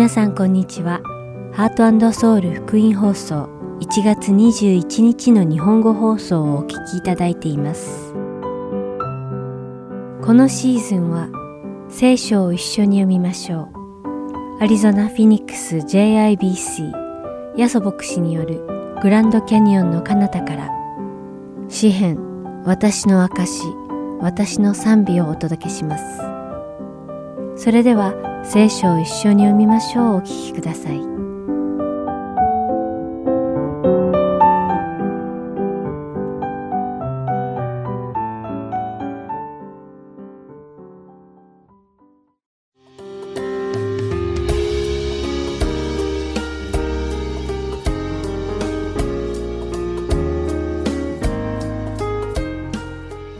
皆さんこんにちは。ハートソウル福音放送1月21日の日本語放送をお聞きいただいています。このシーズンは聖書を一緒に読みましょう。アリゾナ・フィニックス JIBC ヤソ牧師によるグランドキャニオンの彼方から詩編私の証私の賛美をお届けします。それでは聖書を一緒に読みましょうお聞きください。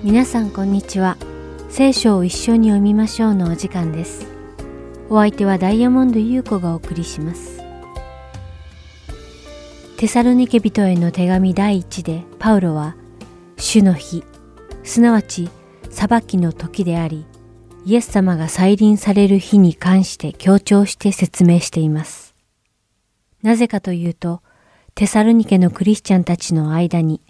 皆さんこんにちは。聖書を一緒に読みましょうのお時間です。お相手はダイヤモンド優子がお送りします。テサロニケ人への手紙第一でパウロは、主の日、すなわち裁きの時であり、イエス様が再臨される日に関して強調して説明しています。なぜかというと、テサロニケのクリスチャンたちの間に、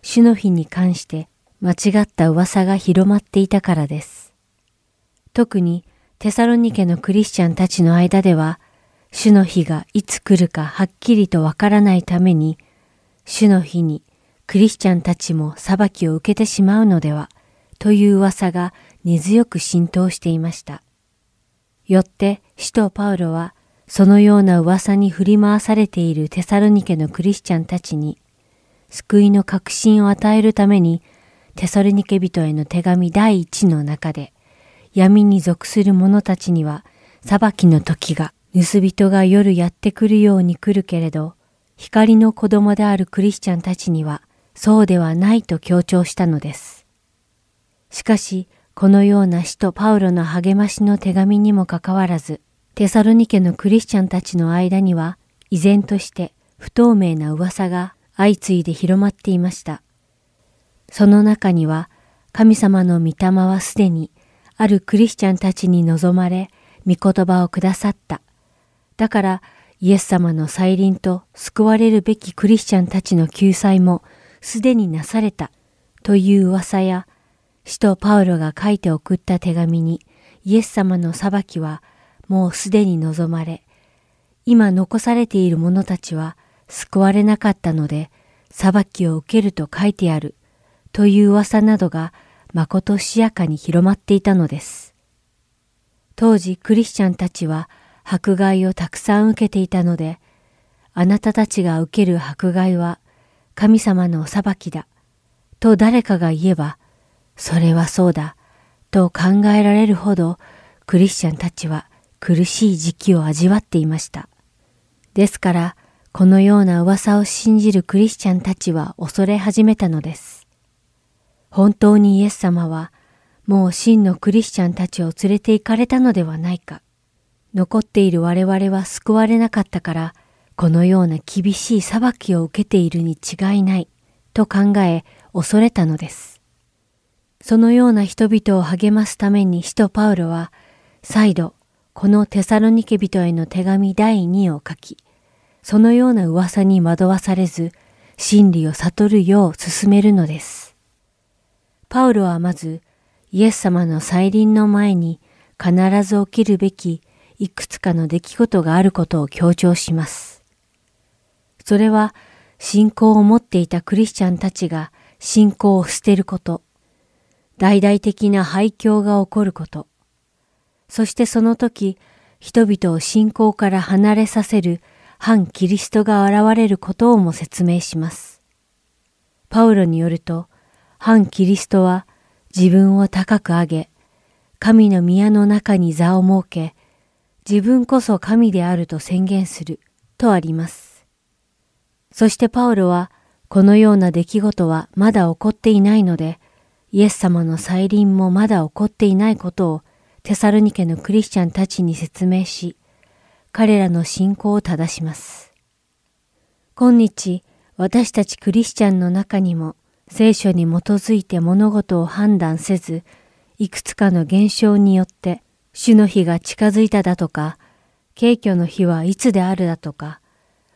主の日に関して間違った噂が広まっていたからです。特にテサロニケのクリスチャンたちの間では、主の日がいつ来るかはっきりとわからないために、主の日にクリスチャンたちも裁きを受けてしまうのでは、という噂が根強く浸透していました。よって使徒パウロは、そのような噂に振り回されているテサロニケのクリスチャンたちに、救いの確信を与えるためにテソルニケ人への手紙第一の中で、闇に属する者たちには、裁きの時が、盗人が夜やってくるように来るけれど、光の子供であるクリスチャンたちには、そうではないと強調したのです。しかし、このような使徒パウロの励ましの手紙にもかかわらず、テサロニケのクリスチャンたちの間には、依然として不透明な噂が相次いで広まっていました。その中には神様の御霊はすでにあるクリスチャンたちに望まれ御言葉をくださった。だからイエス様の再臨と救われるべきクリスチャンたちの救済もすでになされたという噂や使徒パウロが書いて送った手紙にイエス様の裁きはもうすでに望まれ今残されている者たちは救われなかったので裁きを受けると書いてあるという噂などがまことしやかに広まっていたのです。当時クリスチャンたちは迫害をたくさん受けていたので、あなたたちが受ける迫害は神様のお裁きだ、と誰かが言えば、それはそうだ、と考えられるほどクリスチャンたちは苦しい時期を味わっていました。ですから、このような噂を信じるクリスチャンたちは恐れ始めたのです。本当にイエス様はもう真のクリスチャンたちを連れて行かれたのではないか。残っている我々は救われなかったから、このような厳しい裁きを受けているに違いない、と考え恐れたのです。そのような人々を励ますために使徒パウロは、再度、このテサロニケ人への手紙第2を書き、そのような噂に惑わされず、真理を悟るよう進めるのです。パウロはまず、イエス様の再臨の前に必ず起きるべきいくつかの出来事があることを強調します。それは信仰を持っていたクリスチャンたちが信仰を捨てること、大々的な廃墟が起こること、そしてその時、人々を信仰から離れさせる反キリストが現れることをも説明します。パウロによると、反キリストは自分を高く上げ、神の宮の中に座を設け、自分こそ神であると宣言するとあります。そしてパウロはこのような出来事はまだ起こっていないので、イエス様の再臨もまだ起こっていないことをテサルニケのクリスチャンたちに説明し、彼らの信仰を正します。今日、私たちクリスチャンの中にも、聖書に基づいて物事を判断せず、いくつかの現象によって主の日が近づいただとか、軽挙の日はいつであるだとか、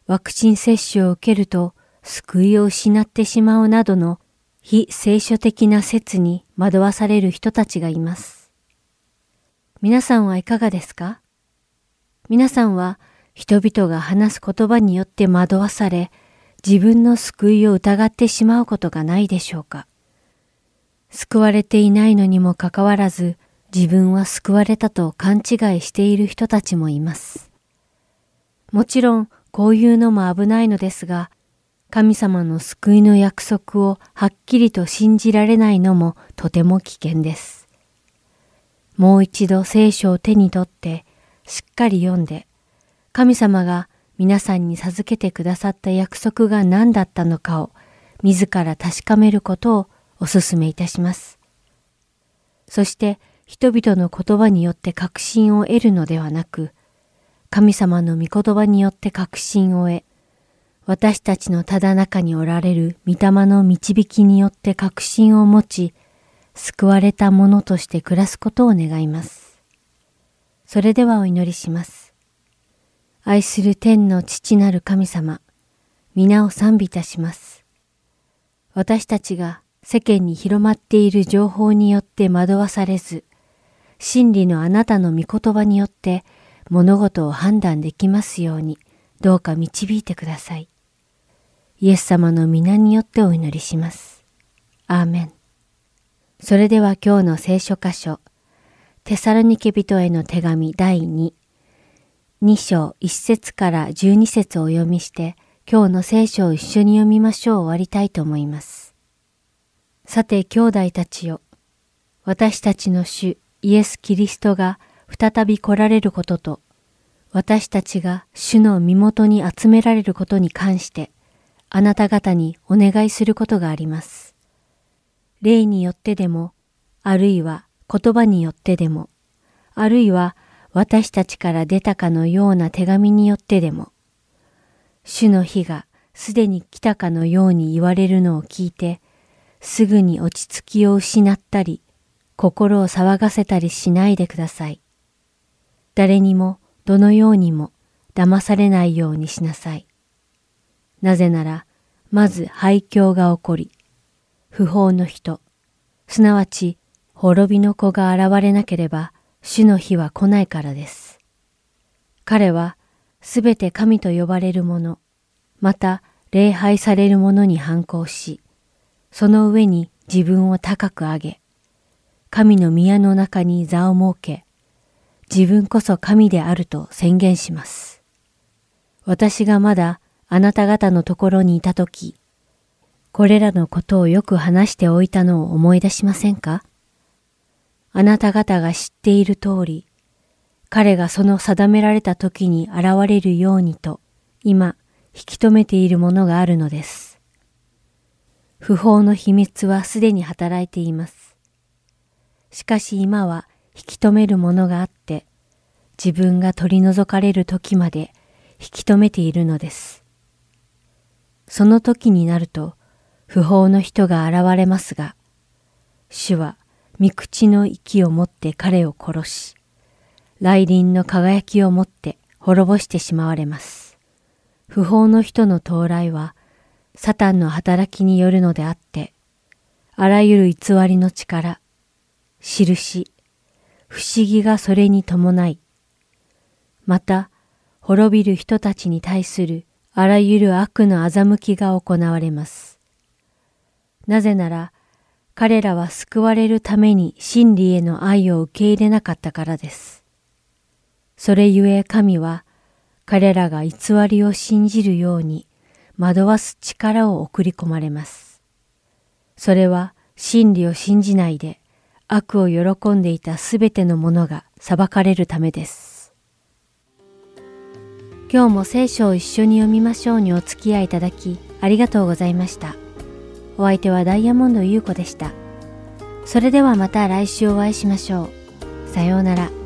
ワクチン接種を受けると救いを失ってしまうなどの非聖書的な説に惑わされる人たちがいます。皆さんはいかがですか？皆さんは人々が話す言葉によって惑わされ、自分の救いを疑ってしまうことがないでしょうか救われていないのにもかかわらず、自分は救われたと勘違いしている人たちもいます。もちろん、こういうのも危ないのですが、神様の救いの約束をはっきりと信じられないのもとても危険です。もう一度聖書を手に取ってしっかり読んで、神様が皆さんに授けてくださった約束が何だったのかを自ら確かめることをお勧めいたします。そして人々の言葉によって確信を得るのではなく、神様の御言葉によって確信を得、私たちのただ中におられる御霊の導きによって確信を持ち、救われたものとして暮らすことを願います。それではお祈りします。愛する天の父なる神様、皆を賛美いたします。私たちが世間に広まっている情報によって惑わされず、真理のあなたの御言葉によって物事を判断できますように、どうか導いてください。イエス様の皆によってお祈りします。アーメン。それでは今日の聖書箇所、テサロニケ人への手紙第2、2章1節から12節をお読みして、今日の聖書を一緒に読みましょう終わりたいと思います。さて兄弟たちよ、私たちの主イエス・キリストが再び来られることと、私たちが主の身元に集められることに関して、あなた方にお願いすることがあります。霊によってでも、あるいは言葉によってでも、あるいは私たちから出たかのような手紙によってでも、主の日がすでに来たかのように言われるのを聞いて、すぐに落ち着きを失ったり、心を騒がせたりしないでください。誰にもどのようにも騙されないようにしなさい。なぜなら、まず廃墟が起こり、不法の人、すなわち滅びの子が現れなければ、主の日は来ないからです。彼は、すべて神と呼ばれる者、また礼拝される者に反抗し、その上に自分を高く上げ、神の宮の中に座を設け、自分こそ神であると宣言します。私がまだあなた方のところにいたとき、これらのことをよく話しておいたのを思い出しませんか？あなた方が知っている通り、彼がその定められた時に現れるようにと、今、引き止めているものがあるのです。不法の秘密はすでに働いています。しかし今は引き止めるものがあって、自分が取り除かれる時まで引き止めているのです。その時になると不法の人が現れますが、主は御口の息を持って彼を殺し、来臨の輝きを持って滅ぼしてしまわれます。不法の人の到来は、サタンの働きによるのであって、あらゆる偽りの力、印、不思議がそれに伴い、また、滅びる人たちに対するあらゆる悪の欺きが行われます。なぜなら、彼らは救われるために真理への愛を受け入れなかったからです。それゆえ神は、彼らが偽りを信じるように惑わす力を送り込まれます。それは真理を信じないで悪を喜んでいたすべての者が裁かれるためです。今日も聖書を一緒に読みましょうにお付き合いいただきありがとうございました。お相手はダイヤモンド優子でした。それではまた来週お会いしましょう。さようなら。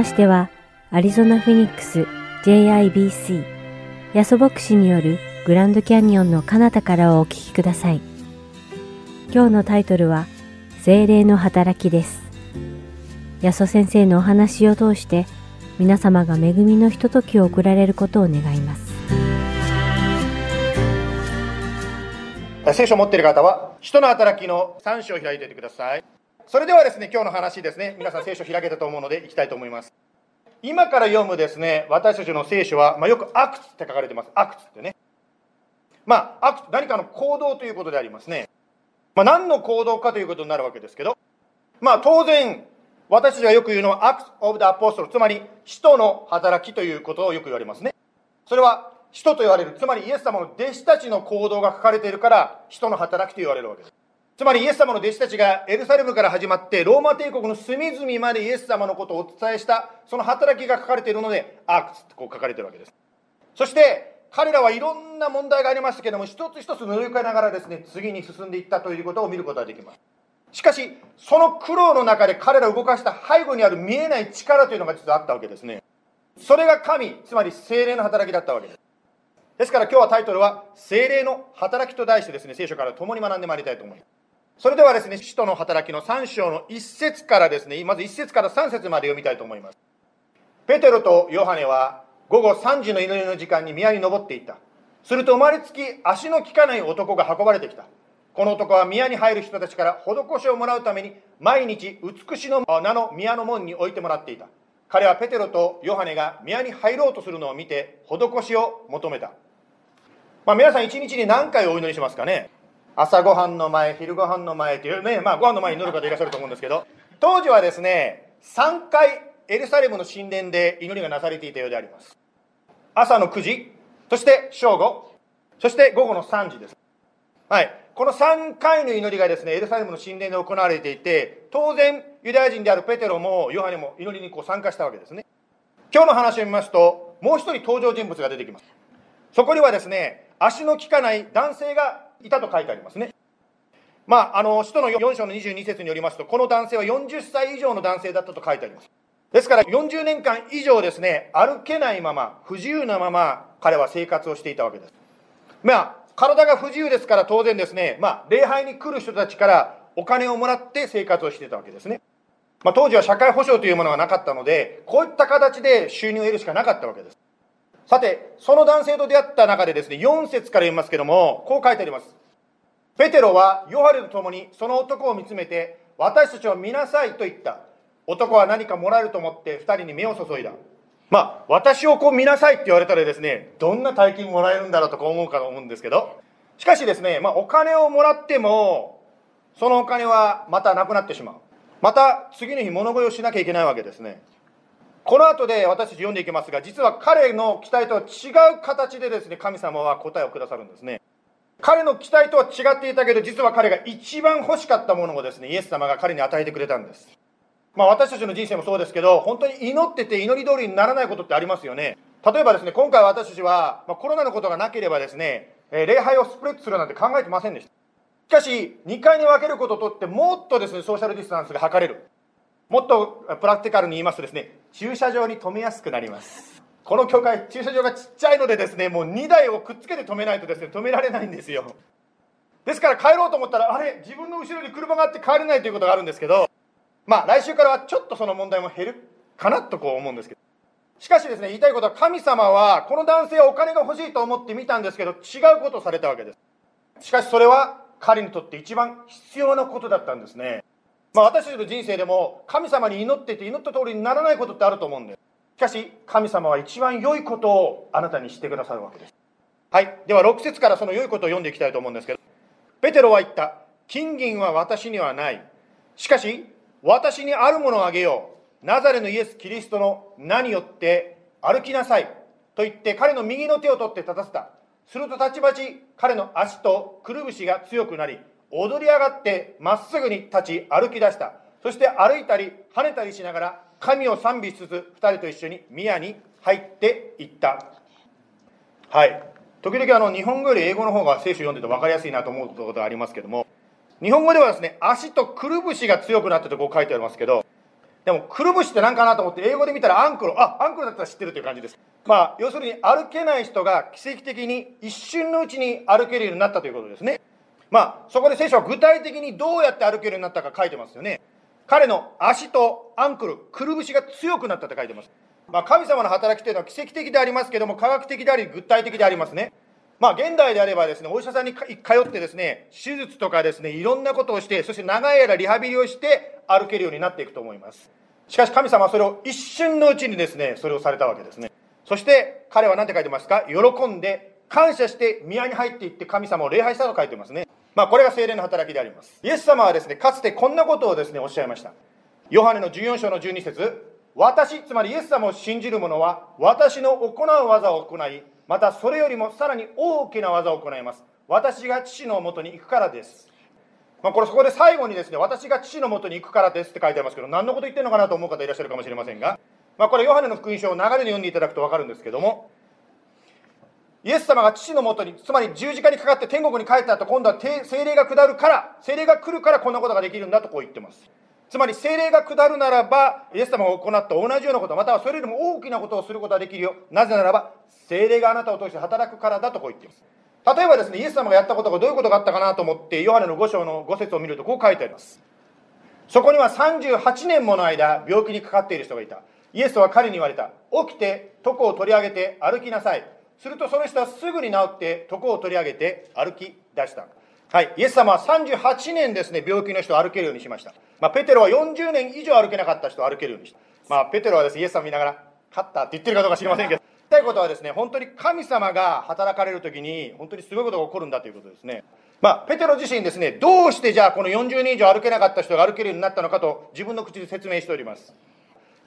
ましては、アリゾナ・フェニックス JIBC ヤソ牧師によるグランドキャニオンの彼方からをお聞きください。今日のタイトルは、精霊の働きです。ヤソ先生のお話を通して、皆様が恵みのひとときを送られることを願います。聖書を持っている方は、人の働きの3章を開いておいてください。それではですね、今日の話ですね、皆さん聖書開けたと思うので、いきたいと思います。今から読むですね、私たちの聖書は、まあ、よくアクツって書かれてます。アクツってね。まあ、アクツ、何かの行動ということでありますね。まあ、何の行動かということになるわけですけど、まあ、当然、私たちがよく言うのは、アクツ・オブ・ダ・アポストル、つまり、使徒の働きということをよく言われますね。それは、使徒と言われる、つまりイエス様の弟子たちの行動が書かれているから、使徒の働きと言われるわけです。つまりイエス様の弟子たちがエルサレムから始まってローマ帝国の隅々までイエス様のことをお伝えしたその働きが書かれているのでアークスってこう書かれてるわけです。そして彼らはいろんな問題がありましたけども一つ一つ乗り越えながらですね次に進んでいったということを見ることができます。しかしその苦労の中で彼らを動かした背後にある見えない力というのが実はあったわけですね。それが神つまり精霊の働きだったわけです。ですから今日はタイトルは精霊の働きと題してですね聖書から共に学んでまいりたいと思います。それではですね、使徒の働きの3章の1節からですね、まず1節から3節まで読みたいと思います。ペテロとヨハネは午後3時の祈りの時間に宮に登っていった。すると生まれつき足の利かない男が運ばれてきた。この男は宮に入る人たちから施しをもらうために毎日美しの名の宮の門に置いてもらっていた。彼はペテロとヨハネが宮に入ろうとするのを見て施しを求めた。まあ、皆さん一日に何回お祈りしますかね？朝ごはんの前、昼ごはんの前というね、まあ、ご飯の前に祈る方いらっしゃると思うんですけど、当時はですね、3回エルサレムの神殿で祈りがなされていたようであります。朝の9時そして正午そして午後の3時です。はい。この3回の祈りがですねエルサレムの神殿で行われていて当然ユダヤ人であるペテロもヨハネも祈りにこう参加したわけですね。今日の話を見ますともう一人登場人物が出てきます。そこにはですね足の利かない男性がいたと書いてありますねまあ、あの、使徒の4章の22節によりますと、この男性は40歳以上の男性だったと書いてあります。ですから、40年間以上ですね、歩けないまま、不自由なまま、彼は生活をしていたわけです。まあ、体が不自由ですから当然ですね、まあ、礼拝に来る人たちからお金をもらって生活をしていたわけですね。まあ、当時は社会保障というものがなかったので、こういった形で収入を得るしかなかったわけです。さて、その男性と出会った中でですね、4節から読みますけども、こう書いてあります。ペテロはヨハネと共にその男を見つめて、私たちを見なさいと言った。男は何かもらえると思って2人に目を注いだ。まあ、私をこう見なさいって言われたらですね、どんな大金もらえるんだろうとか思うかと思うんですけど、しかしですね、まあ、お金をもらっても、そのお金はまたなくなってしまう。また次の日物乞いをしなきゃいけないわけですね。この後で私たち読んでいきますが、実は彼の期待とは違う形でですね、神様は答えをくださるんですね。彼の期待とは違っていたけど、実は彼が一番欲しかったものをですね、イエス様が彼に与えてくれたんです。まあ私たちの人生もそうですけど、本当に祈ってて祈り通りにならないことってありますよね。例えばですね、今回私たちは、まあ、コロナのことがなければですね、えー、礼拝をスプレッドするなんて考えてませんでした。しかし、2回に分けることとって、もっとですね、ソーシャルディスタンスが測れる。もっとプラクティカルに言いますとですね、駐車場に止めやすくなります。この教会駐車場がちっちゃいのでですねもう2台をくっつけて止めないとですね止められないんですよ。ですから帰ろうと思ったらあれ自分の後ろに車があって帰れないということがあるんですけどまあ来週からはちょっとその問題も減るかなとこう思うんですけど。しかしですね言いたいことは神様はこの男性はお金が欲しいと思って見たんですけど違うことをされたわけです。しかしそれは彼にとって一番必要なことだったんですね。まあ私たちの人生でも神様に祈ってて祈った通りにならないことってあると思うんです。しかし神様は一番良いことをあなたにしてくださるわけです。はい。では6節からその良いことを読んでいきたいと思うんですけど。ペテロは言った。金銀は私にはない。しかし私にあるものをあげよう。ナザレのイエス・キリストの名によって歩きなさい。と言って彼の右の手を取って立たせた。するとたちまち彼の足とくるぶしが強くなり踊り上がってまっすぐに立ち歩き出した。そして歩いたり跳ねたりしながら神を賛美しつつ2人と一緒に宮に入っていった。はい。時々あの日本語より英語の方が聖書読んでて分かりやすいなと思うことがありますけども日本語ではですね足とくるぶしが強くなったとこう書いてありますけどでもくるぶしって何かなと思って英語で見たらアンクルあアンクルだったら知ってるという感じです。まあ要するに歩けない人が奇跡的に一瞬のうちに歩けるようになったということですね。まあそこで聖書は具体的にどうやって歩けるようになったか書いてますよね彼の足とアンクル、くるぶしが強くなったと書いてます。まあ、神様の働きというのは奇跡的でありますけども、科学的であり、具体的でありますね。まあ、現代であればですね、お医者さんに通ってですね、手術とかですね、いろんなことをして、そして長い間リハビリをして歩けるようになっていくと思います。しかし神様はそれを一瞬のうちにですね、それをされたわけですね。そして彼は何て書いてますか？喜んで感謝して宮に入っていって神様を礼拝したと書いてますね。まあ、これが精霊の働きであります。イエス様はですね、かつてこんなことをですね、おっしゃいました。ヨハネの14章の12節私、つまりイエス様を信じる者は、私の行う技を行い、またそれよりもさらに大きな技を行います。私が父のもとに行くからです。まあ、これそこで最後にですね、私が父のもとに行くからですって書いてありますけど、何のこと言ってるのかなと思う方いらっしゃるかもしれませんが、まあ、これヨハネの福音書を流れで読んでいただくと分かるんですけども、イエス様が父のもとに、つまり十字架にかかって天国に帰った後、今度は精霊が下るから、精霊が来るからこんなことができるんだとこう言ってます。つまり精霊が下るならば、イエス様が行った同じようなこと、またはそれよりも大きなことをすることができるよ。なぜならば、精霊があなたを通して働くからだとこう言っています。例えばですね、イエス様がやったことがどういうことがあったかなと思って、ヨハネの5章の5節を見るとこう書いてあります。そこには38年もの間、病気にかかっている人がいた。イエスは彼に言われた。起きて、床を取り上げて歩きなさい。するとその人はすぐに治って床を取り上げて歩き出した。はい、イエス様は38年ですね、病気の人を歩けるようにしました。まあ、ペテロは40年以上歩けなかった人を歩けるようにした。まあ、ペテロはですね、イエス様見ながら、勝ったって言ってるかどうか知りませんけど、たいことはですね、本当に神様が働かれるときに、本当にすごいことが起こるんだということですね。まあ、ペテロ自身ですね、どうしてじゃあこの40人以上歩けなかった人が歩けるようになったのかと自分の口で説明しております。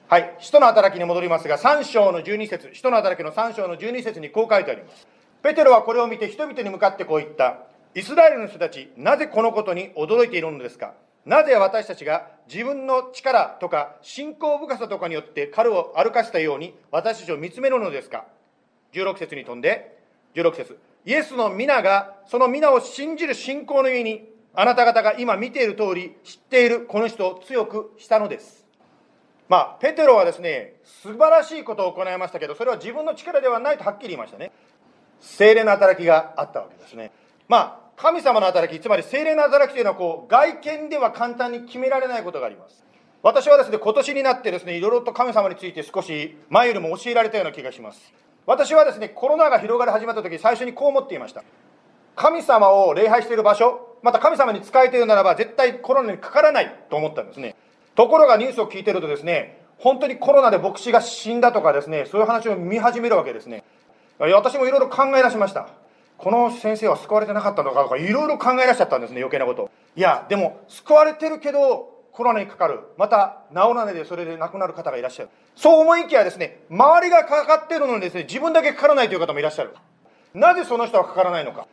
はい、使徒の働きに戻りますが、3章の12節使徒の働きの3章の12節にこう書いてあります。ペテロはこれを見て人々に向かってこう言った。イスラエルの人たち、なぜこのことに驚いているのですか？なぜ私たちが自分の力とか信仰深さとかによって彼を歩かせたように私たちを見つめるのですか ?16 節に飛んで、16節イエスの皆がその皆を信じる信仰の上にあなた方が今見ている通り知っているこの人を強くしたのです。まあ、ペテロはですね、素晴らしいことを行いましたけど、それは自分の力ではないとはっきり言いましたね。精霊の働きがあったわけですね。まあ、神様の働き、つまり精霊の働きというのはこう、外見では簡単に決められないことがあります。私はですね、今年になってですね、いろいろと神様について少し前よりも教えられたような気がします。私はですね、コロナが広がり始まった時、最初にこう思っていました。神様を礼拝している場所、また神様に仕えているならば、絶対コロナにかからないと思ったんですね。ところがニュースを聞いてるとですね、本当にコロナで牧師が死んだとかですね、そういう話を見始めるわけですね。私もいろいろ考え出しました。この先生は救われてなかったのかとか、いろいろ考え出しちゃったんですね、余計なこと。いや、でも、救われてるけど、コロナにかかる。また、治らないでそれで亡くなる方がいらっしゃる。そう思いきやですね、周りがかかってるのにですね、自分だけかからないという方もいらっしゃる。なぜその人はかからないのか。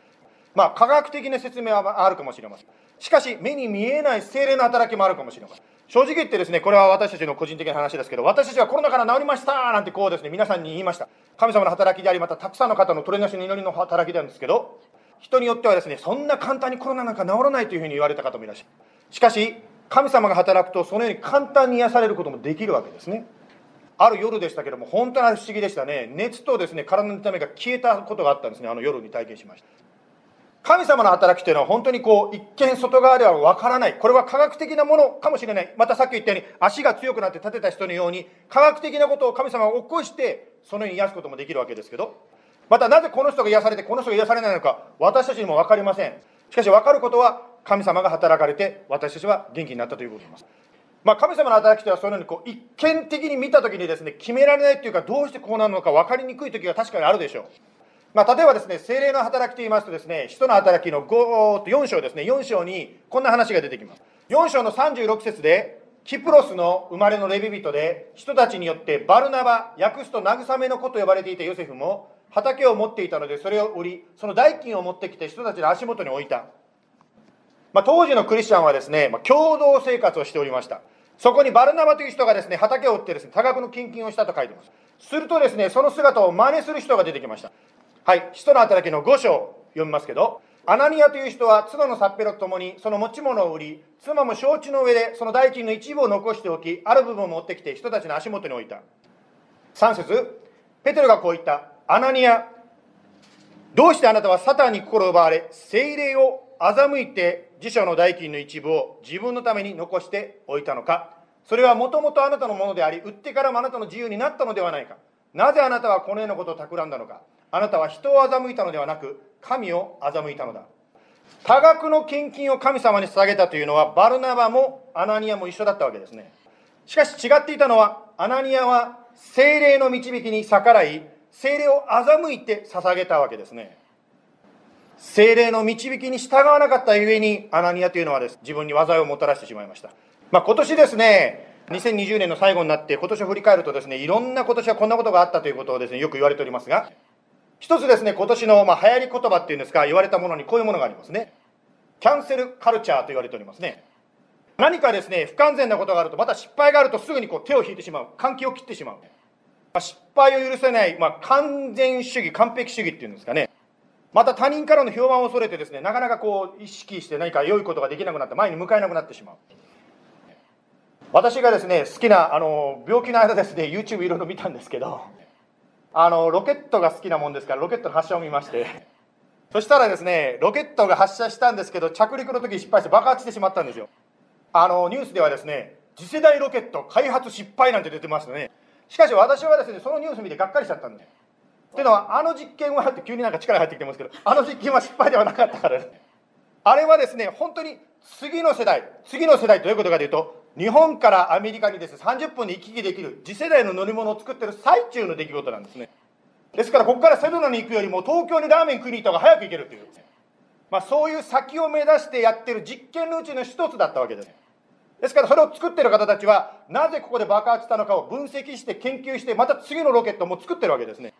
まあ、科学的な説明はあるかもしれません。しかし、目に見えない精霊の働きもあるかもしれません。正直言ってですね、これは私たちの個人的な話ですけど、私たちはコロナから治りましたなんてこうですね、皆さんに言いました。神様の働きであり、またたくさんの方のトレなしの祈りの働きなんですけど、人によってはですね、そんな簡単にコロナなんか治らないというふうに言われた方もいらっしゃる。しかし、神様が働くと、そのように簡単に癒されることもできるわけですね。ある夜でしたけども、本当に不思議でしたね。熱とですね、体の痛みが消えたことがあったんですね、あの夜に体験しました。神様の働きというのは本当にこう、一見外側ではわからない。これは科学的なものかもしれない。またさっき言ったように、足が強くなって立てた人のように、科学的なことを神様が起こして、そのように癒すこともできるわけですけど、またなぜこの人が癒されて、この人が癒されないのか、私たちにも分かりません。しかし分かることは、神様が働かれて、私たちは元気になったということです。まあ、神様の働きというのはそのようにこう一見的に見たときにですね、決められないというか、どうしてこうなるのか分かりにくいときが確かにあるでしょう。まあ、例えばですね、精霊の働きと言いますとですね、使徒の働きの5 4章ですね、4章にこんな話が出てきます。4章の36節で、キプロスの生まれのレビ人で、人たちによってバルナバ、訳すと慰めの子と呼ばれていたヨセフも、畑を持っていたので、それを売り、その代金を持ってきて人たちの足元に置いた。まあ、当時のクリスチャンはですね、まあ、共同生活をしておりました。そこにバルナバという人がですね、畑を売ってですね、多額の献金をしたと書いてます。するとですね、その姿を真似する人が出てきました。はい、使徒の働きの5章読みますけど、アナニアという人は妻のサッペロと共にその持ち物を売り、妻も承知の上でその代金の一部を残しておき、ある部分を持ってきて人たちの足元に置いた。3節ペテロがこう言った。アナニア、どうしてあなたはサタンに心を奪われ、精霊を欺いて辞書の代金の一部を自分のために残しておいたのかそれはもともとあなたのものであり、売ってからもあなたの自由になったのではないか。なぜあなたはこのようなことを企んだのか。あなたは人を欺いたのではなく、神を欺いたのだ。多額の献金を神様に捧げたというのは、バルナバもアナニアも一緒だったわけですね。しかし違っていたのは、アナニアは精霊の導きに逆らい、精霊を欺いて捧げたわけですね。精霊の導きに従わなかったゆえに、アナニアというのはです、自分に災いをもたらしてしまいました。まあ、今年ですね、2020年の最後になって、今年を振り返るとですね、いろんな今年はこんなことがあったということをですね、よく言われておりますが、一つですね、今年のまあ流行り言葉っていうんですか、言われたものにこういうものがありますね。キャンセルカルチャーと言われておりますね。何かですね、不完全なことがあると、また失敗があるとすぐにこう手を引いてしまう。換気を切ってしまう。まあ、失敗を許せない、まあ、完全主義、完璧主義っていうんですかね。また他人からの評判を恐れてですね、なかなかこう意識して何か良いことができなくなって前に向かえなくなってしまう。私がですね、好きな、あの、病気の間ですね、YouTube いろいろ見たんですけど、あの、ロケットが好きなもんですから、ロケットの発射を見まして、そしたらですね、ロケットが発射したんですけど、着陸の時失敗して爆発してしまったんですよ。あの、ニュースではですね、次世代ロケット開発失敗なんて出てましたね。しかし私はですね、そのニュース見てがっかりしちゃったんです。っていうのは、あの実験はって急になんか力入ってきてますけど、あの実験は失敗ではなかったからです。あれはですね、本当に次の世代、次の世代ということかというと、日本からアメリカにですね、30分で行き来できる次世代の乗り物を作ってる最中の出来事なんですね。ですからここからセドナに行くよりも東京にラーメン食いに行った方が早く行けるという、まあ、そういう先を目指してやってる実験のうちの一つだったわけです。ですからそれを作ってる方たちはなぜここで爆発したのかを分析して研究してまた次のロケットも作ってるわけですね。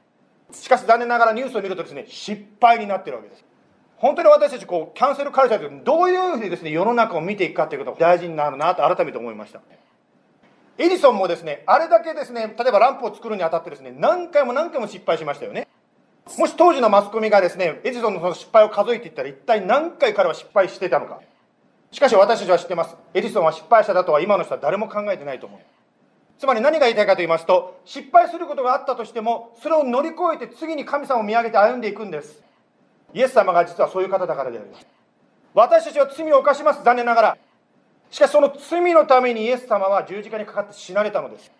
しかし残念ながらニュースを見るとですね失敗になってるわけです。本当に私たちこうキャンセルカルチャーというどういうふうにですね世の中を見ていくかということが大事になるなと改めて思いましたエジソンもですねあれだけですね例えばランプを作るにあたってですね何回も何回も失敗しましたよねもし当時のマスコミがですねエジソンのその失敗を数えていったら一体何回彼は失敗していたのかしかし私たちは知ってます。エジソンは失敗者だとは今の人は誰も考えてないと思う。つまり何が言いたいかと言いますと、失敗することがあったとしても、それを乗り越えて次に神様を見上げて歩んでいくんです。イエス様が実はそういう方だからであります。私たちは罪を犯します、残念ながら。しかしその罪のためにイエス様は十字架にかかって死なれたのです。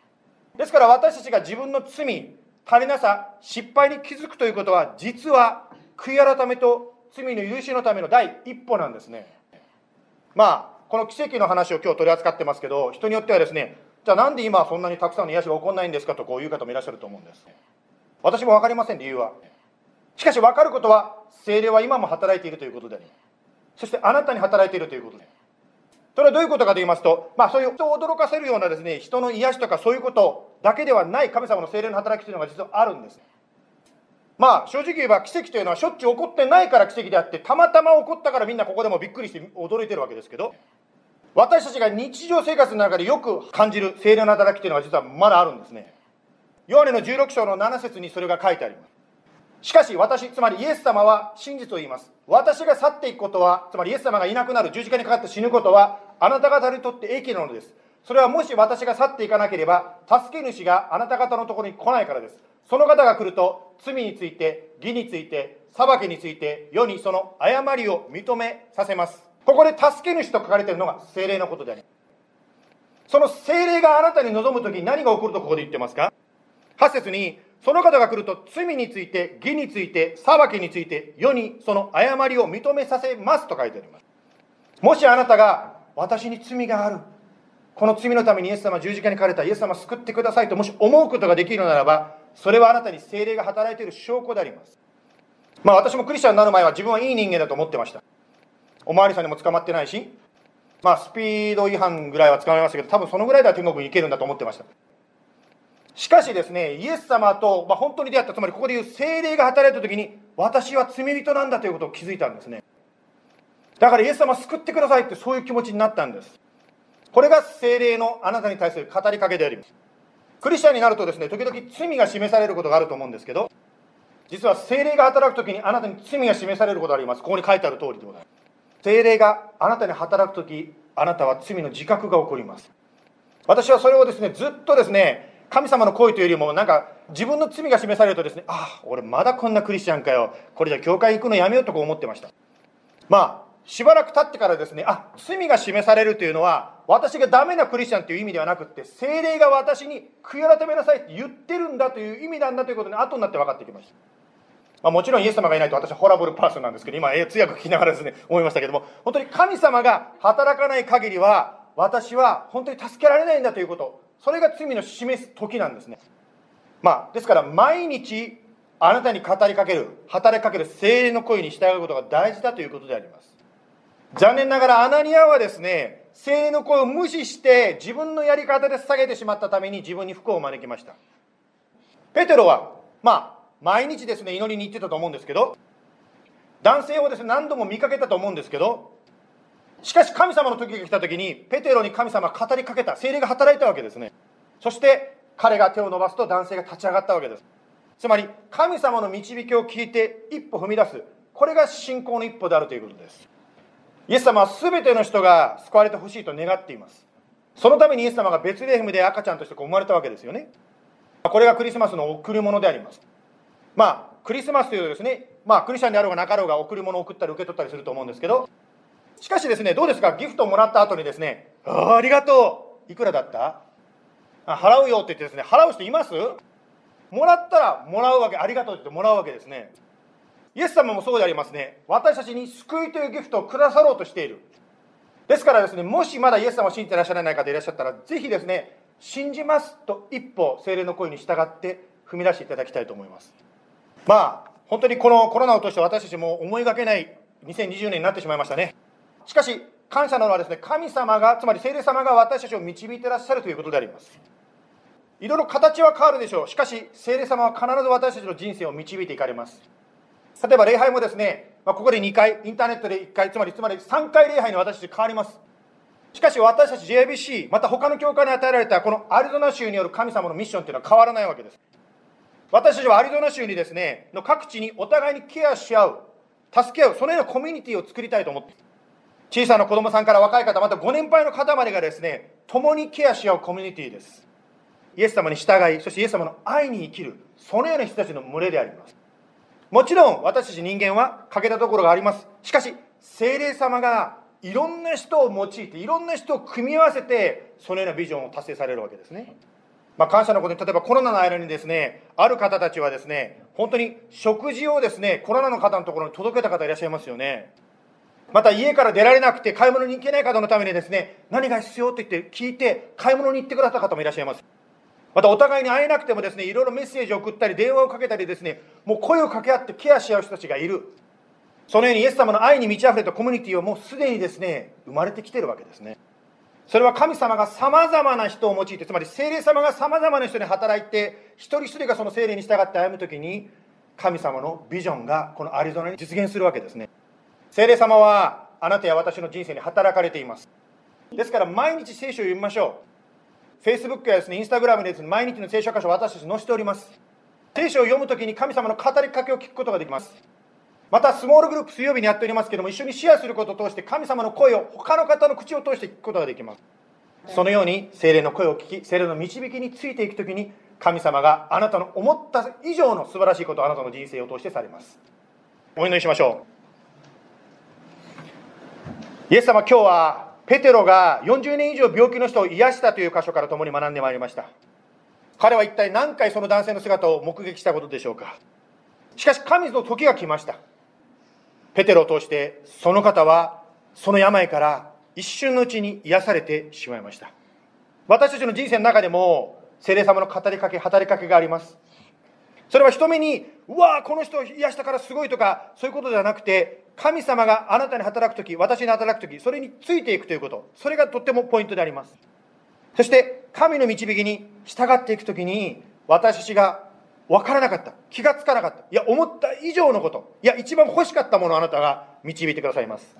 ですから私たちが自分の罪、足りなさ、失敗に気づくということは、実は悔い改めと罪の許しのための第一歩なんですね。まあ、この奇跡の話を今日取り扱ってますけど、人によってはですね、じゃあなんで今そんなにたくさんの癒しが起こらないんですかとこういう方もいらっしゃると思うんです。私も分かりません、理由は。しかし分かることは、精霊は今も働いているということであり、そしてあなたに働いているということで。それはどういうことかと言いますと、まあそういう人を驚かせるようなですね、人の癒しとかそういうことだけではない神様の精霊の働きというのが実はあるんです。まあ正直言えば奇跡というのはしょっちゅう起こってないから奇跡であってたまたま起こったからみんなここでもびっくりして驚いてるわけですけど私たちが日常生活の中でよく感じる精霊の働きというのは実はまだあるんですねヨハネの16章の7節にそれが書いてありますしかし私つまりイエス様は真実を言います。私が去っていくことはつまりイエス様がいなくなる十字架にかかって死ぬことはあなた方にとって益なのです。それはもし私が去っていかなければ助け主があなた方のところに来ないからです。その方が来ると罪について義について裁きについて世にその誤りを認めさせます。ここで助け主と書かれているのが精霊のことでありその精霊があなたに望む時に何が起こるとここで言ってますか？8節にその方が来ると罪について義について裁きについて世にその誤りを認めさせますと書いてあります。もしあなたが私に罪がある。この罪のためにイエス様十字架にかかれたイエス様救ってくださいともし思うことができるのならばそれはあなたに精霊が働いている証拠であります。まあ私もクリスチャンになる前は自分はいい人間だと思ってました。おまわりさんにも捕まってないしまあスピード違反ぐらいは捕まえましたけど多分そのぐらいでは天国に行けるんだと思ってました。しかしですねイエス様と、まあ、本当に出会ったつまりここでいう精霊が働いた時に私は罪人なんだということを気づいたんですねだからイエス様救ってくださいってそういう気持ちになったんですこれが精霊のあなたに対する語りかけでありますクリスチャンになるとですね、時々罪が示されることがあると思うんですけど、実は精霊が働く時にあなたに罪が示されることがあります。ここに書いてある通りでございます。精霊があなたに働く時、あなたは罪の自覚が起こります。私はそれをですね、ずっとですね、神様の声というよりも、なんか自分の罪が示されるとですね、ああ、俺まだこんなクリスチャンかよ。これじゃ教会行くのやめようとか思ってました。まあ、しばらく経ってからですね、あ、罪が示されるというのは、私がダメなクリスチャンという意味ではなくって、精霊が私に悔い改めなさいって言ってるんだという意味なんだということに後になって分かってきました。まあ、もちろんイエス様がいないと私はホラブルパーソンなんですけど、今、通訳聞きながらですね、思いましたけども、本当に神様が働かない限りは、私は本当に助けられないんだということ、それが罪の示す時なんですね。まあ、ですから毎日、あなたに語りかける、働きかける精霊の声に従うことが大事だということであります。残念ながらアナニアはですね、精霊の声を無視して自分のやり方で下げてしまったために自分に不幸を招きました。ペテロは、まあ、毎日ですね、祈りに行ってたと思うんですけど、男性をですね、何度も見かけたと思うんですけど、しかし神様の時が来た時に、ペテロに神様語りかけた、精霊が働いたわけですね。そして彼が手を伸ばすと男性が立ち上がったわけです。つまり、神様の導きを聞いて一歩踏み出す。これが信仰の一歩であるということです。イエス様は全ての人が救われてほしいと願っていますそのためにイエス様がベツレヘムで赤ちゃんとして生まれたわけですよねこれがクリスマスの贈り物でありますまあクリスマスというとですねまあクリスチャンであろうがなかろうが贈り物を送ったり受け取ったりすると思うんですけどしかしですねどうですか？ギフトをもらった後にですねあありがとういくらだった？あ払うよって言ってですね払う人います？もらったらもらうわけありがとうって言ってもらうわけですねイエス様もそうでありますね。私たちに救いというギフトをくださろうとしている。ですからですね、もしまだイエス様を信じていらっしゃらない方いらっしゃったら、ぜひですね、信じますと一歩、精霊の声に従って踏み出していただきたいと思います。まあ、本当にこのコロナを通して私たちも思いがけない2020年になってしまいましたね。しかし、感謝なのはですね、神様が、つまり聖霊様が私たちを導いてらっしゃるということであります。いろいろ形は変わるでしょう。しかし、聖霊様は必ず私たちの人生を導いていかれます。例えば礼拝もですね、まあ、ここで2回、インターネットで1回、つまりつまり3回礼拝に私たち変わります。しかし私たち JBC、また他の教会に与えられたこのアリゾナ州による神様のミッションというのは変わらないわけです。私たちはアリゾナ州にですね、の各地にお互いにケアし合う、助け合う、そのようなコミュニティを作りたいと思って、小さな子供さんから若い方、またご年配の方までがですね、共にケアし合うコミュニティです。イエス様に従い、そしてイエス様の愛に生きる、そのような人たちの群れであります。もちろん私たち人間は欠けたところがあります。しかし、精霊様がいろんな人を用いて、いろんな人を組み合わせて、そのようなビジョンを達成されるわけですね。まあ、感謝のことに、例えばコロナの間にですね、ある方たちはですね、本当に食事をですね、コロナの方のところに届けた方いらっしゃいますよね。また家から出られなくて買い物に行けない方のためにですね、何が必要って言って聞いて買い物に行ってくださった方もいらっしゃいます。またお互いに会えなくてもですね、いろいろメッセージを送ったり、電話をかけたりですね、もう声を掛け合ってケアし合う人たちがいる。そのようにイエス様の愛に満ち溢れたコミュニティはもうすでにですね、生まれてきてるわけですね。それは神様がさまざまな人を用いて、つまり精霊様がさまざまな人に働いて、一人一人がその精霊に従って歩むときに、神様のビジョンがこのアリゾナに実現するわけですね。精霊様はあなたや私の人生に働かれています。ですから毎日聖書を読みましょう。Facebook やですね、Instagram でですね、毎日の聖書箇所を私たち載せております。聖書を読むときに神様の語りかけを聞くことができます。また、スモールグループ水曜日にやっておりますけども、一緒にシェアすることを通して神様の声を他の方の口を通して聞くことができます。そのように精霊の声を聞き精霊の導きについていくときに神様があなたの思った以上の素晴らしいことをあなたの人生を通してされますお祈りしましょうイエス様今日はペテロが40年以上病気の人を癒したという箇所から共に学んでまいりました。彼は一体何回その男性の姿を目撃したことでしょうか。しかし神の時が来ました。ペテロを通してその方はその病から一瞬のうちに癒されてしまいました。私たちの人生の中でも精霊様の語りかけ働きかけがあります。それは人目にうわこの人を癒したからすごいとかそういうことではなくて神様があなたに働く時私に働く時それについていくということ。それがとってもポイントであります。そして神の導きに従っていく時に私たちが分からなかった。気がつかなかった。いや思った以上のこと。いや一番欲しかったものをあなたが導いてくださいます。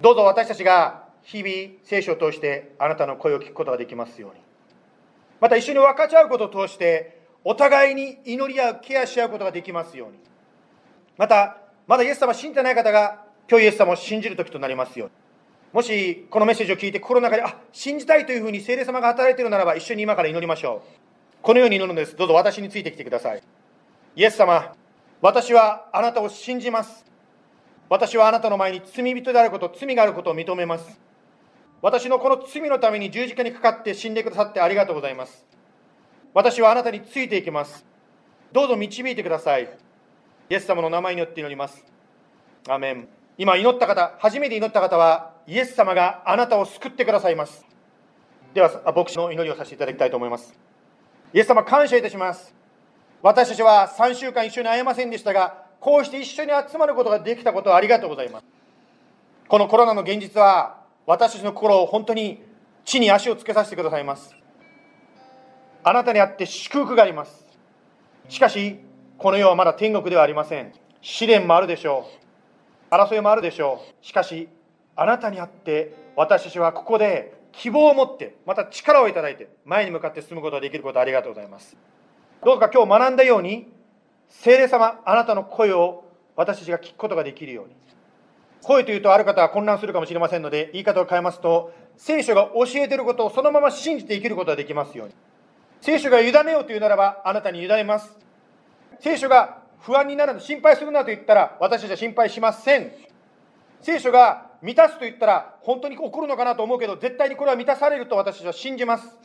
どうぞ私たちが日々聖書を通してあなたの声を聞くことができますように。また一緒に分かち合うことを通してお互いに祈り合うケアし合うことができますように。またまだイエス様信じてない方が今日イエス様を信じる時となりますようにもしこのメッセージを聞いて心の中であ信じたいというふうに聖霊様が働いているならば一緒に今から祈りましょうこのように祈るのですどうぞ私についてきてくださいイエス様私はあなたを信じます私はあなたの前に罪人であること罪があることを認めます私のこの罪のために十字架にかかって死んでくださってありがとうございます。私はあなたについていきます。どうぞ導いてください。イエス様の名前によって祈ります。アメン。今祈った方、初めて祈った方は、イエス様があなたを救ってくださいます。では、牧師の祈りをさせていただきたいと思います。イエス様、感謝いたします。私たちは3週間一緒に会えませんでしたが、こうして一緒に集まることができたことをありがとうございます。このコロナの現実は、私たちの心を本当に地に足をつけさせてくださいますあなたにあって祝福がありますしかしこの世はまだ天国ではありません。試練もあるでしょう。争いもあるでしょう。しかしあなたにあって私たちはここで希望を持ってまた力をいただいて前に向かって進むことができることありがとうございます。どうか今日学んだように聖霊様あなたの声を私たちが聞くことができるように。声というとある方は混乱するかもしれませんので、言い方を変えますと、聖書が教えていることをそのまま信じて生きることができますように。聖書が委ねようというならば、あなたに委ねます。聖書が不安になるの、心配するなと言ったら、私たちは心配しません。聖書が満たすと言ったら、本当に起こるのかなと思うけど、絶対にこれは満たされると私たちは信じます。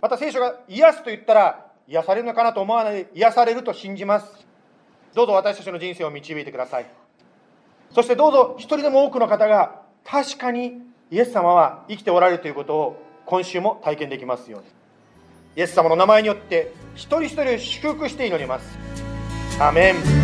また聖書が癒すと言ったら、癒されるのかなと思わないで、癒されると信じます。どうぞ私たちの人生を導いてください。そしてどうぞ一人でも多くの方が確かにイエス様は生きておられるということを今週も体験できますようにイエス様の名前によって一人一人を祝福して祈ります。アメン。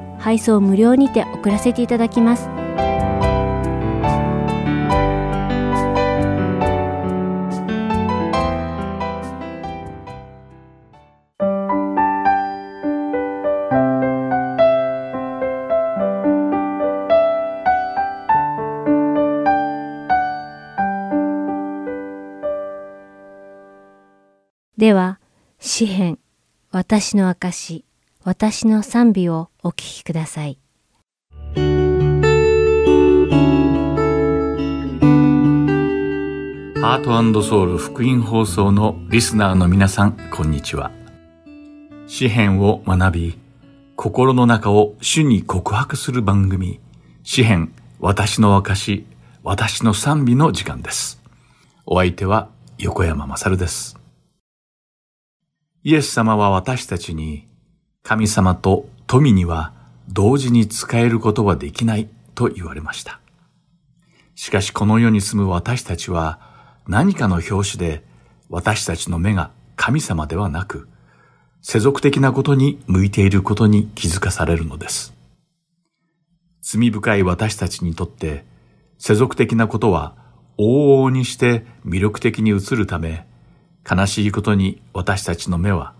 配送無料にて送らせていただきます。では詩編私の証私の賛美をお聴きください。ハートソウル福音放送のリスナーの皆さん、こんにちは。詩篇を学び、心の中を主に告白する番組、詩篇、私の証、私の賛美の時間です。お相手は横山まさるです。イエス様は私たちに、神様と富には同時に使えることはできないと言われました。しかしこの世に住む私たちは何かの表紙で私たちの目が神様ではなく、世俗的なことに向いていることに気づかされるのです。罪深い私たちにとって世俗的なことは往々にして魅力的に映るため、悲しいことに私たちの目は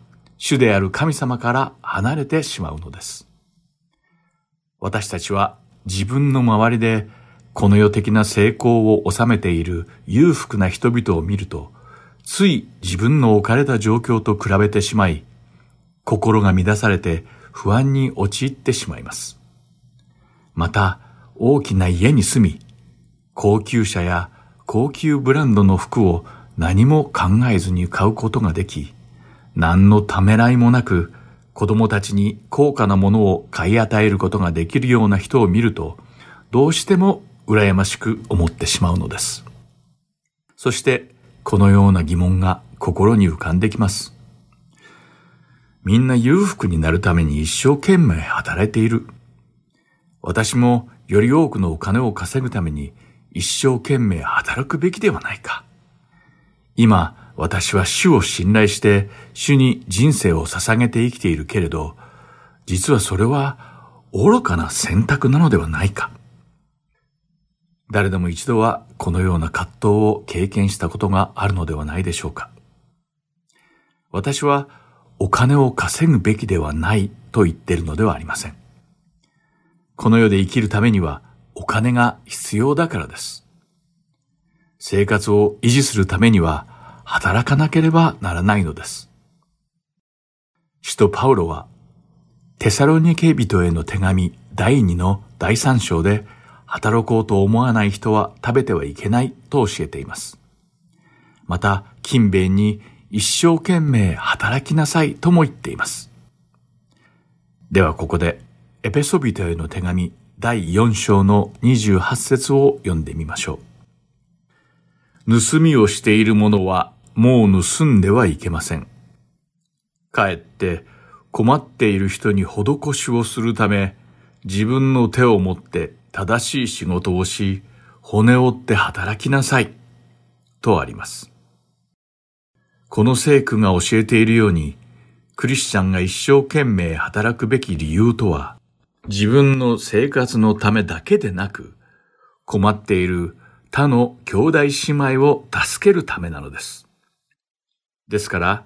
主である神様から離れてしまうのです。私たちは自分の周りでこの世的な成功を収めている裕福な人々を見ると、つい自分の置かれた状況と比べてしまい、心が乱されて不安に陥ってしまいます。また、大きな家に住み、高級車や高級ブランドの服を何も考えずに買うことができ、何のためらいもなく子供たちに高価なものを買い与えることができるような人を見ると、どうしても羨ましく思ってしまうのです。そして、このような疑問が心に浮かんできます。みんな裕福になるために一生懸命働いている。私もより多くのお金を稼ぐために一生懸命働くべきではないか。今、私は主を信頼して主に人生を捧げて生きているけれど、実はそれは愚かな選択なのではないか。誰でも一度はこのような葛藤を経験したことがあるのではないでしょうか。私はお金を稼ぐべきではないと言っているのではありません。この世で生きるためにはお金が必要だからです。生活を維持するためには働かなければならないのです。使徒パウロはテサロニケ人への手紙第2の第3章で働こうと思わない人は食べてはいけないと教えています。また、勤勉に一生懸命働きなさいとも言っています。ではここで、エペソビトへの手紙第4章の28節を読んでみましょう。盗みをしている者はもう盗んではいけません。かえって困っている人に施しをするため、自分の手を持って正しい仕事をし、骨折って働きなさい。とあります。この聖句が教えているように、クリスチャンが一生懸命働くべき理由とは、自分の生活のためだけでなく、困っている他の兄弟姉妹を助けるためなのです。ですから、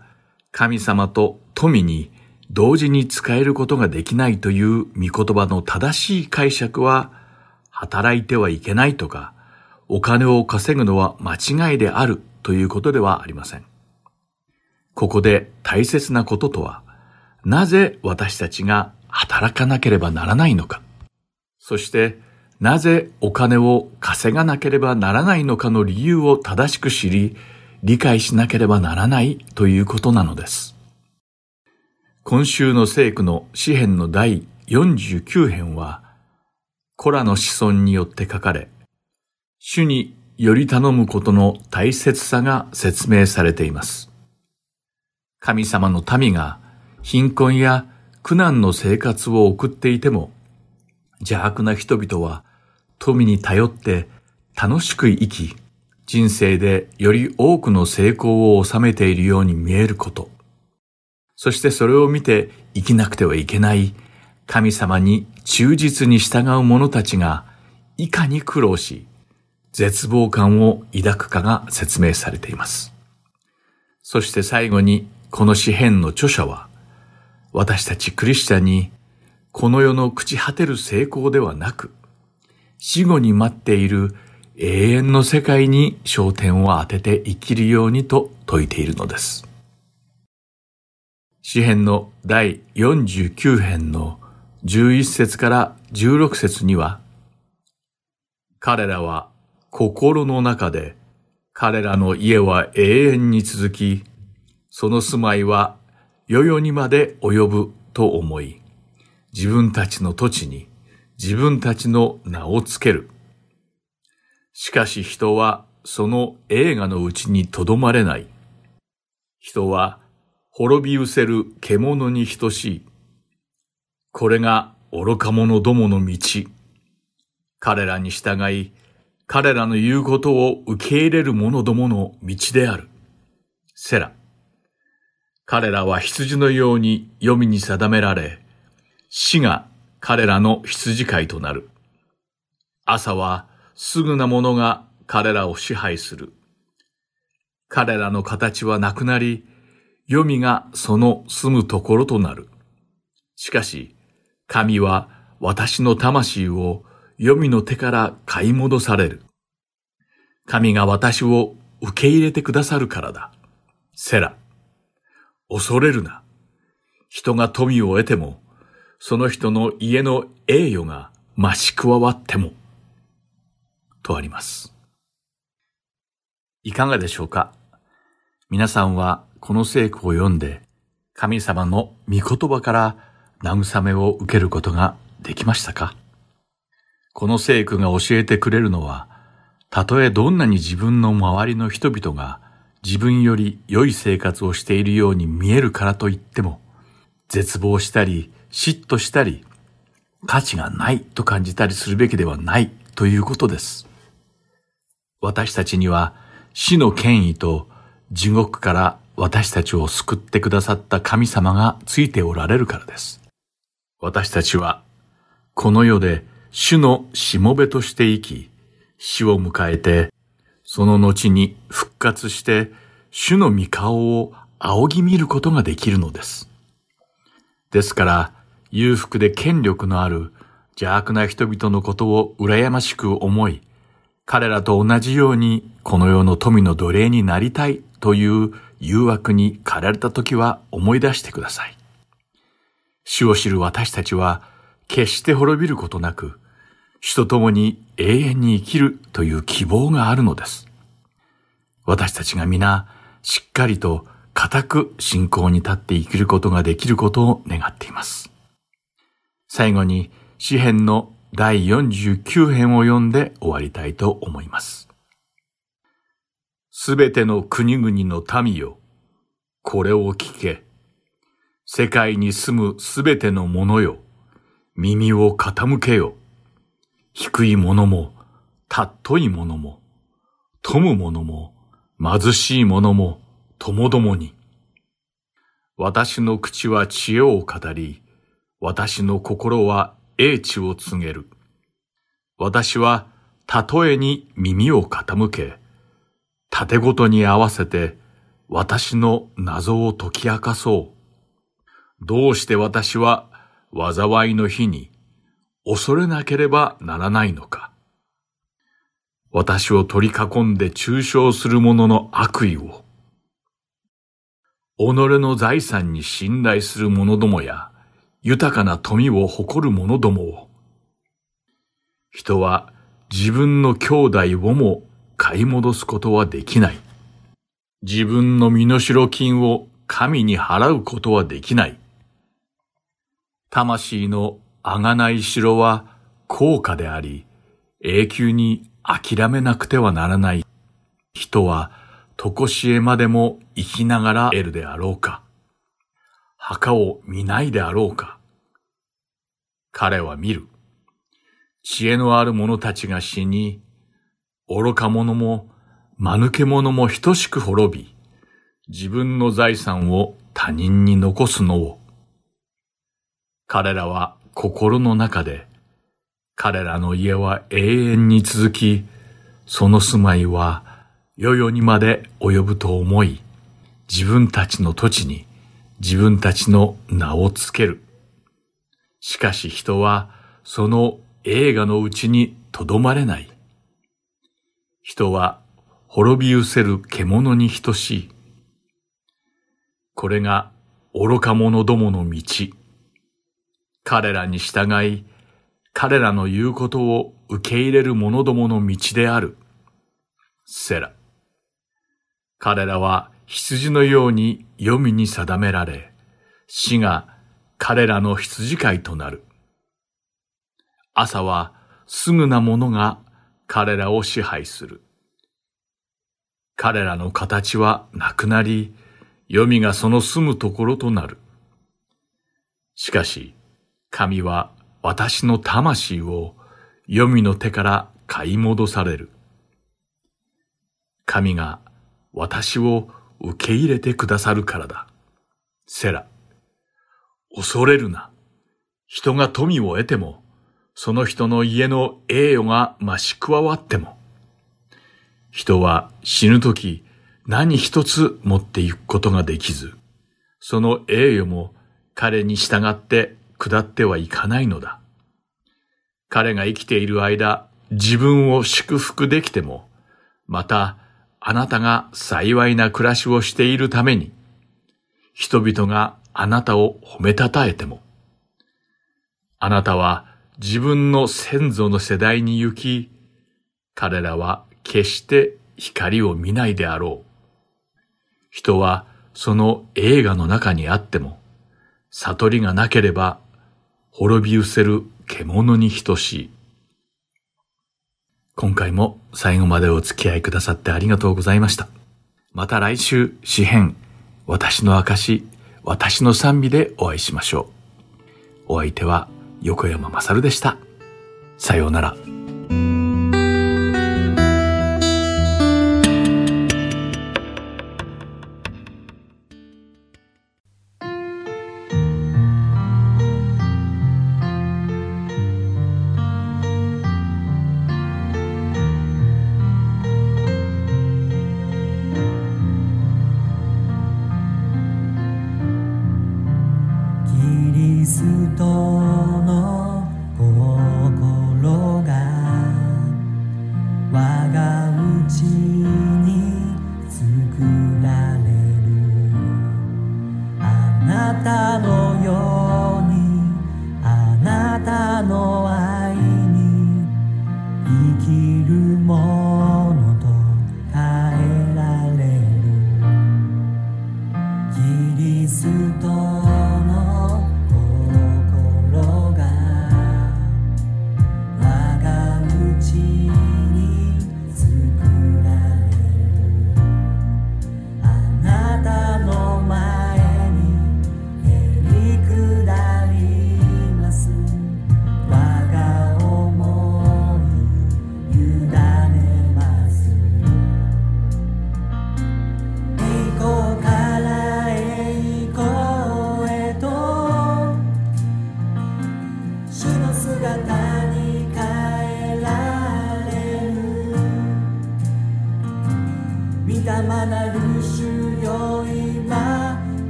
神様と富に同時に使えることができないという御言葉の正しい解釈は、働いてはいけないとか、お金を稼ぐのは間違いであるということではありません。ここで大切なこととは、なぜ私たちが働かなければならないのか、そしてなぜお金を稼がなければならないのかの理由を正しく知り、理解しなければならないということなのです。今週の聖句の詩編の第49編は、コラの子孫によって書かれ、主により頼むことの大切さが説明されています。神様の民が貧困や苦難の生活を送っていても、邪悪な人々は富に頼って楽しく生き、人生でより多くの成功を収めているように見えること。そしてそれを見て生きなくてはいけない神様に忠実に従う者たちがいかに苦労し、絶望感を抱くかが説明されています。そして最後にこの詩篇の著者は、私たちクリスチャンにこの世の朽ち果てる成功ではなく、死後に待っている永遠の世界に焦点を当てて生きるようにと説いているのです。詩篇の第49編の11節から16節には、彼らは心の中で、彼らの家は永遠に続き、その住まいは世々にまで及ぶと思い、自分たちの土地に自分たちの名をつける。しかし人はその映画のうちにとどまれない。人は滅び失せる獣に等しい。これが愚か者どもの道。彼らに従い、彼らの言うことを受け入れる者どもの道である。セラ。彼らは羊のように黄泉に定められ、死が彼らの羊飼いとなる。朝はすぐなものが彼らを支配する。彼らの形はなくなり、黄泉がその住むところとなる。しかし、神は私の魂を黄泉の手から買い戻される。神が私を受け入れてくださるからだ。セラ。恐れるな。人が富を得ても、その人の家の栄誉が増し加わっても。とあります。いかがでしょうか？皆さんはこの聖句を読んで、神様の御言葉から慰めを受けることができましたか？この聖句が教えてくれるのは、たとえどんなに自分の周りの人々が自分より良い生活をしているように見えるからといっても、絶望したり、嫉妬したり、価値がないと感じたりするべきではないということです。私たちには死の権威と地獄から私たちを救ってくださった神様がついておられるからです。私たちはこの世で主のしもべとして生き、死を迎えてその後に復活して主の御顔を仰ぎ見ることができるのです。ですから、裕福で権力のある邪悪な人々のことを羨ましく思い、彼らと同じようにこの世の富の奴隷になりたいという誘惑に駆られた時は思い出してください。主を知る私たちは決して滅びることなく、主と共に永遠に生きるという希望があるのです。私たちが皆、しっかりと固く信仰に立って生きることができることを願っています。最後に、詩篇の第49編を読んで終わりたいと思います。すべての国々の民よ、これを聞け。世界に住むすべての者よ、耳を傾けよ。低い者も、たっとい者も、富む者も、貧しい者も、ともどもに。私の口は知恵を語り、私の心は英知を告げる。私は例えに耳を傾け、縦ごとに合わせて私の謎を解き明かそう。どうして私は災いの日に恐れなければならないのか。私を取り囲んで抽象する者の悪意を、己の財産に信頼する者どもや、豊かな富を誇る者どもを、人は自分の兄弟をも買い戻すことはできない。自分の身代金を神に払うことはできない。魂のあがない城は高価であり、永久に諦めなくてはならない。人は、とこしえまでも生きながら得るであろうか。墓を見ないであろうか。彼は見る。知恵のある者たちが死に、愚か者も、間抜け者も等しく滅び、自分の財産を他人に残すのを。彼らは心の中で、彼らの家は永遠に続き、その住まいは世々にまで及ぶと思い、自分たちの土地に自分たちの名をつける。しかし人はその映画のうちにとどまれない。人は滅び失せる獣に等しい。これが愚か者どもの道。彼らに従い、彼らの言うことを受け入れる者どもの道である。セラ。彼らは羊のように黄泉に定められ、死が彼らの羊飼いとなる。朝はすぐな者が彼らを支配する。彼らの形はなくなり、黄泉がその住むところとなる。しかし、神は私の魂を黄泉の手から買い戻される。神が私を受け入れてくださるからだ。セラ。恐れるな。人が富を得ても、その人の家の栄誉が増し加わっても、人は死ぬとき何一つ持っていくことができず、その栄誉も彼に従って下ってはいかないのだ。彼が生きている間、自分を祝福できても、また、あなたが幸いな暮らしをしているために、人々があなたを褒めたたえても、あなたは自分の先祖の世代に行き、彼らは決して光を見ないであろう。人はその映画の中にあっても、悟りがなければ滅び失せる獣に等しい。今回も最後までお付き合いくださってありがとうございました。また来週、詩編、私の証、私の賛美でお会いしましょう。お相手は横山まさるでした。さようなら。